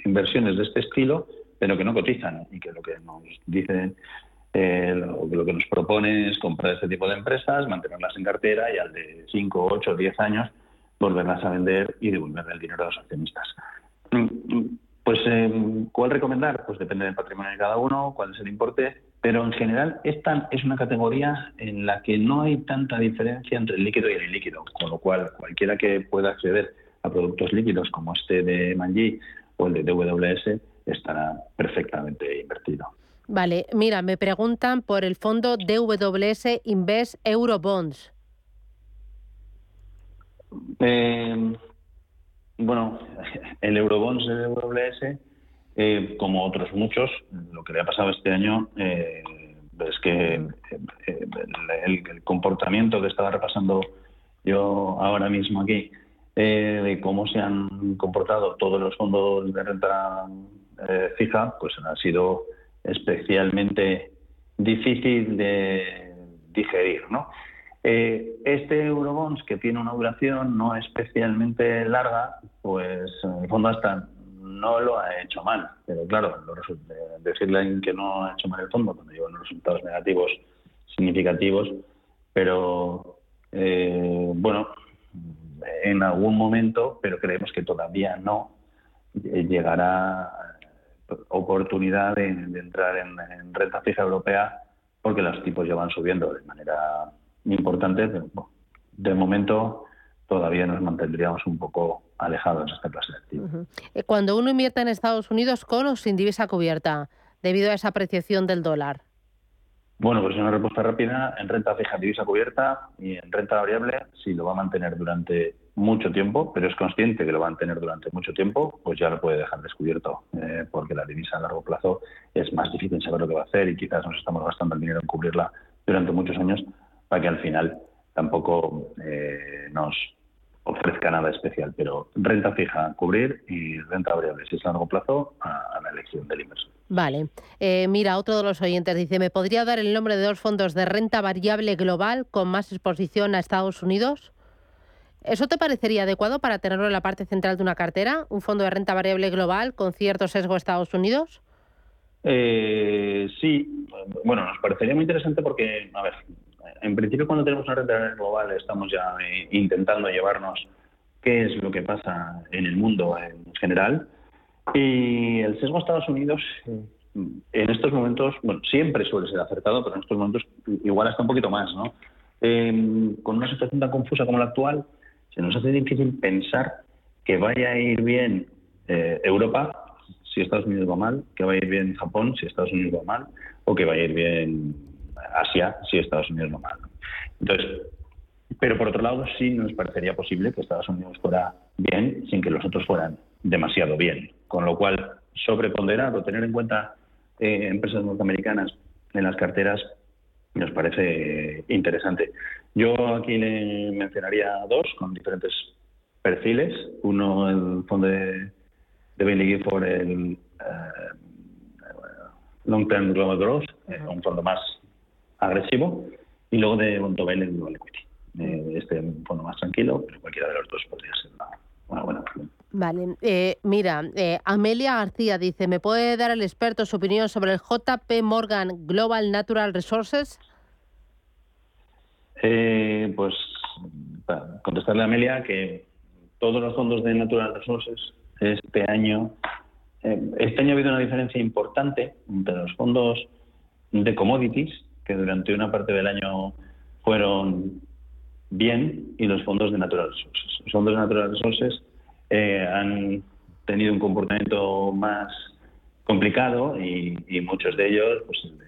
inversiones de este estilo, pero que no cotizan y que lo que nos dicen eh, lo, lo, que nos propone es comprar este tipo de empresas, mantenerlas en cartera y al de 5, 8, 10 años volverlas a vender y devolverle el dinero a los accionistas. Mm, pues, eh, ¿cuál recomendar? Pues depende del patrimonio de cada uno, cuál es el importe, pero en general esta es una categoría en la que no hay tanta diferencia entre el líquido y el ilíquido, con lo cual cualquiera que pueda acceder a productos líquidos como este de Manji o el de DWS estará perfectamente invertido.
Vale, mira, me preguntan por el fondo DWS Invest Eurobonds.
Eh, bueno, el Eurobonds de WS, eh, como otros muchos, lo que le ha pasado este año eh, es que eh, el, comportamiento que estaba repasando yo ahora mismo aquí, de cómo se han comportado todos los fondos de renta fija, pues ha sido especialmente difícil de digerir, ¿no? Eh, este Eurobonds, que tiene una duración no especialmente larga, pues en el fondo hasta no lo ha hecho mal. Pero claro, decirle que no ha hecho mal el fondo cuando lleva unos resultados negativos significativos, pero eh, bueno, en algún momento, pero creemos que todavía no, eh, llegará oportunidad de, entrar en, en renta fija europea porque los tipos ya van subiendo de manera importante, pero de momento todavía nos mantendríamos un poco alejados de esta clase de activos.
Eh, cuando uno invierte en Estados Unidos con o sin divisa cubierta, debido a esa apreciación del dólar.
Bueno, pues una respuesta rápida. En renta fija, divisa cubierta y en renta variable, si lo va a mantener durante mucho tiempo, pero es consciente que lo va a mantener durante mucho tiempo, pues ya lo puede dejar descubierto, eh, porque la divisa a largo plazo es más difícil saber lo que va a hacer y quizás nos estamos gastando el dinero en cubrirla durante muchos años para que al final tampoco eh, nos ofrezca nada especial. Pero renta fija, cubrir y renta variable, si es a largo plazo, a, la elección del inversor.
Vale. Eh, mira, otro de los oyentes dice, ¿me podría dar el nombre de dos fondos de renta variable global con más exposición a Estados Unidos? ¿Eso te parecería adecuado para tenerlo en la parte central de una cartera? ¿Un fondo de renta variable global con cierto sesgo a Estados Unidos?
Eh, sí, bueno, nos parecería muy interesante porque, a ver, en principio cuando tenemos una renta global estamos ya eh, intentando llevarnos qué es lo que pasa en el mundo en general. Y el sesgo a Estados Unidos en estos momentos, bueno, siempre suele ser acertado, pero en estos momentos igual está un poquito más, ¿no? Em, con una situación tan confusa como la actual, se nos hace difícil pensar que vaya a ir bien eh, Europa si Estados Unidos va mal, que vaya a ir bien Japón si Estados Unidos va mal, o que vaya a ir bien Asia si Estados Unidos no mal. Entonces, pero por otro lado sí nos parecería posible que Estados Unidos fuera bien sin que los otros fueran demasiado bien. Con lo cual, sobreponderar o tener en cuenta eh, empresas norteamericanas en las carteras nos parece interesante. Yo aquí le mencionaría dos con diferentes perfiles. Uno, el fondo de, de Bailey por el eh, Long Term Global Growth, un fondo más agresivo, y luego de Montobel en Global Equity. Eh, este fondo más tranquilo, pero cualquiera de los dos podría ser una, buena opción.
Vale, eh, mira, eh, Amelia García dice, ¿me puede dar el experto su opinión sobre el JP Morgan Global Natural Resources?
Eh, pues para contestarle a Amelia que todos los fondos de Natural Resources este año, este año ha habido una diferencia importante entre los fondos de commodities, que durante una parte del año fueron bien, y los fondos de Natural Resources. Los fondos de Natural Resources eh, han tenido un comportamiento más complicado y, muchos de ellos, pues el de,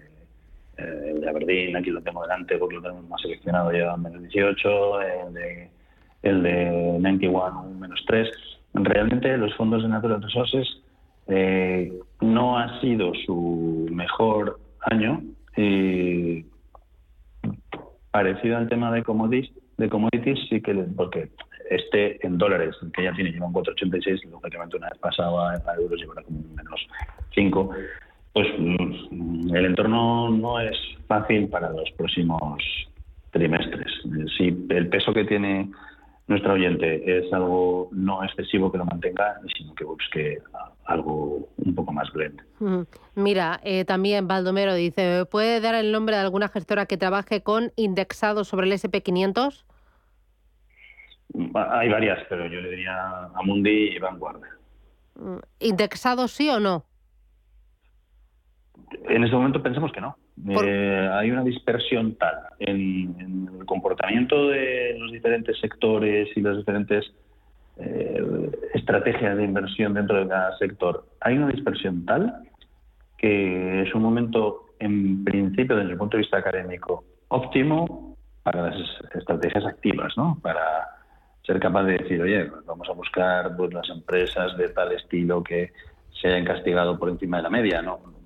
eh, el de, Aberdeen, aquí lo tengo delante porque lo tenemos más seleccionado, ya menos 18, el de, el de 91, menos 3. Realmente los fondos de Natural Resources eh, no ha sido su mejor año y parecido al tema de commodities, de commodities sí que porque este en dólares, que ya tiene, lleva un 4,86, lógicamente una vez pasado a, euros llevará como menos 5, pues mm, el entorno no es fácil para los próximos trimestres. Si el peso que tiene nuestra oyente es algo no excesivo que lo mantenga, sino que busque algo un poco más blend.
Mira, eh, también Baldomero dice, ¿puede dar el nombre de alguna gestora que trabaje con indexado sobre el SP500?
Hay varias, pero yo le diría Amundi y Vanguard.
Mm, ¿Indexado sí o no?
En este momento pensamos que no. Eh, hay una dispersión tal en, el comportamiento de los diferentes sectores y las diferentes eh, estrategias de inversión dentro de cada sector. Hay una dispersión tal que es un momento, en principio, desde el punto de vista académico, óptimo para las estrategias activas, ¿no? Para ser capaz de decir, oye, vamos a buscar pues, las empresas de tal estilo que se hayan castigado por encima de la media, ¿no?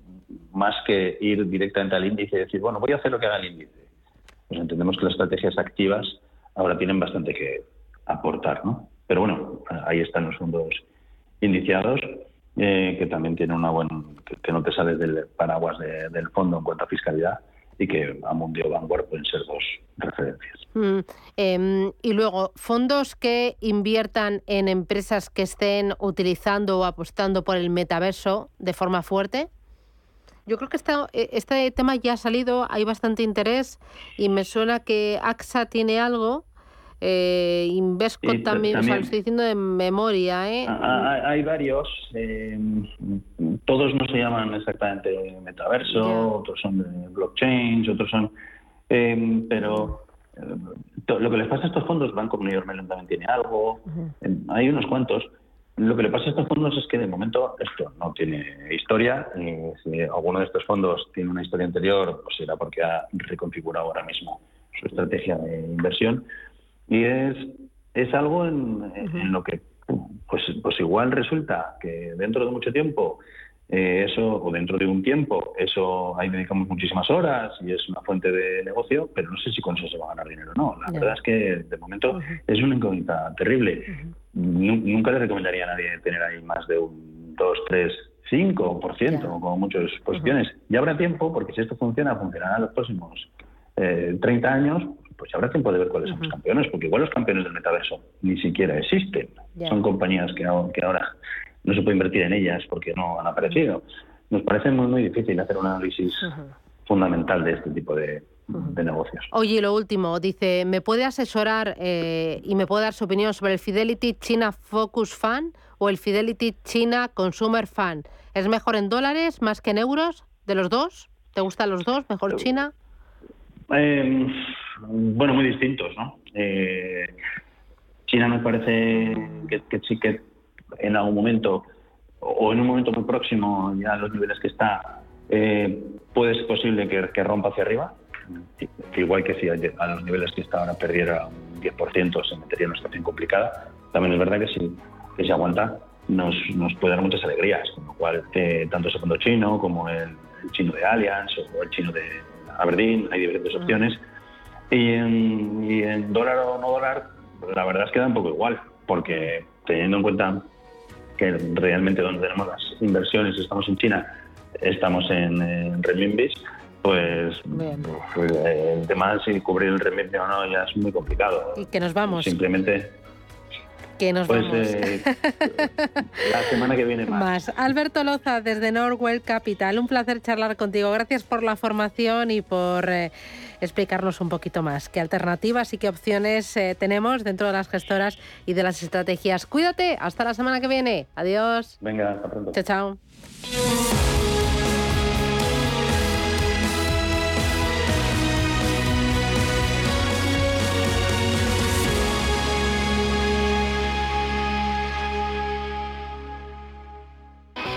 Más que ir directamente al índice y decir, bueno, voy a hacer lo que haga el índice. Pues entendemos que las estrategias activas ahora tienen bastante que aportar, ¿no? Pero bueno, ahí están los fondos indiciados, eh, que también tienen una buena, que, no te sales del paraguas del fondo en cuanto a fiscalidad y que a Mundio Vanguard pueden ser dos referencias.
Mm, em, y luego, fondos que inviertan en empresas que estén utilizando o apostando por el metaverso de forma fuerte. Yo creo que e, este tema ya ha salido, hay bastante interés y me suena que AXA tiene algo. Eh, Invesco también, lo estoy diciendo de memoria. ¿eh?
Hay, varios, eh, todos no se llaman exactamente metaverso, otros son de blockchain, otros son. Eh, pero lo que les pasa a estos fondos, Banco Mayor Mellon también tiene algo, hay unos cuantos. Lo que le pasa a estos fondos es que de momento esto no tiene historia. Y si alguno de estos fondos tiene una historia anterior, pues será porque ha reconfigurado ahora mismo su estrategia de inversión y es, es algo en, lo que, pues, pues igual resulta que dentro de mucho tiempo, eh, eso, o dentro de un tiempo, eso ahí dedicamos muchísimas horas y es una fuente de negocio, pero no sé si con eso se va a ganar dinero o no. La verdad es que de momento es una incógnita terrible. Nunca le recomendaría a nadie tener ahí más de un 2, 3, 5%, como muchas posiciones. Ya habrá tiempo, porque si esto funciona, funcionará en los próximos eh, 30 años, pues habrá tiempo de ver cuáles son los campeones, porque igual los campeones del metaverso ni siquiera existen. Son compañías que, que, ahora no se puede invertir en ellas porque no han aparecido. Nos parece muy, muy difícil hacer un análisis fundamental de este tipo de, negocios.
Oye, lo último, dice, ¿me puede asesorar eh, y me puede dar su opinión sobre el Fidelity China Focus Fund o el Fidelity China Consumer Fund? ¿Es mejor en dólares más que en euros? ¿De los dos? ¿Te gustan los dos? ¿Mejor China?
Eh, bueno, muy distintos, ¿no? Eh, China me parece que, sí que en algún momento o en un momento muy próximo ya a los niveles que está eh, puede ser posible que, rompa hacia arriba. Que igual que si a los niveles que está ahora perdiera un 10% se metería en una situación complicada. También es verdad que si, que si aguanta nos, nos puede dar muchas alegrías con lo cual eh, tanto ese fondo chino como el, el, chino de Allianz o el chino de Aberdeen hay diferentes opciones. Y en, dólar o no dólar, la verdad es que da un poco igual, porque teniendo en cuenta que realmente donde tenemos las inversiones estamos en China, estamos en, en renminbis, pues, pues el tema de si cubrir el renminbi o no ya es muy complicado.
Y que nos vamos.
Simplemente
Que nos
Pues
vamos.
eh, <laughs> la semana que viene más.
Más. Alberto Loza, desde Norwell Capital. Un placer charlar contigo. Gracias por la formación y por eh, explicarnos un poquito más qué alternativas y qué opciones eh, tenemos dentro de las gestoras y de las estrategias. Cuídate. Hasta la semana que viene. Adiós.
Venga, hasta pronto.
Chao, chao.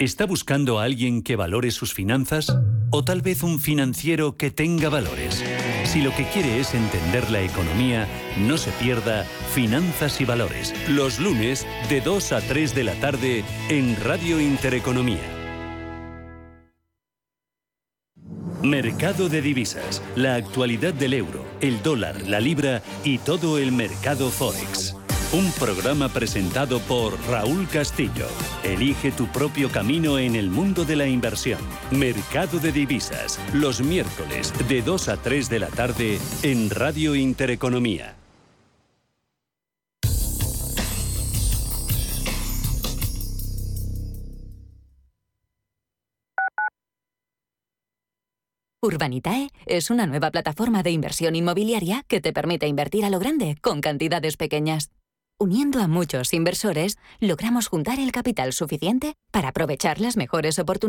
¿Está buscando a alguien que valore sus finanzas? ¿O tal vez un financiero que tenga valores? Si lo que quiere es entender la economía, no se pierda Finanzas y Valores, los lunes de 2 a 3 de la tarde en Radio Intereconomía. Mercado de divisas, la actualidad del euro, el dólar, la libra y todo el mercado forex. Un programa presentado por Raúl Castillo. Elige tu propio camino en el mundo de la inversión. Mercado de divisas, los miércoles de 2 a 3 de la tarde en Radio Intereconomía.
Urbanitae es una nueva plataforma de inversión inmobiliaria que te permite invertir a lo grande con cantidades pequeñas. Uniendo a muchos inversores, logramos juntar el capital suficiente para aprovechar las mejores oportunidades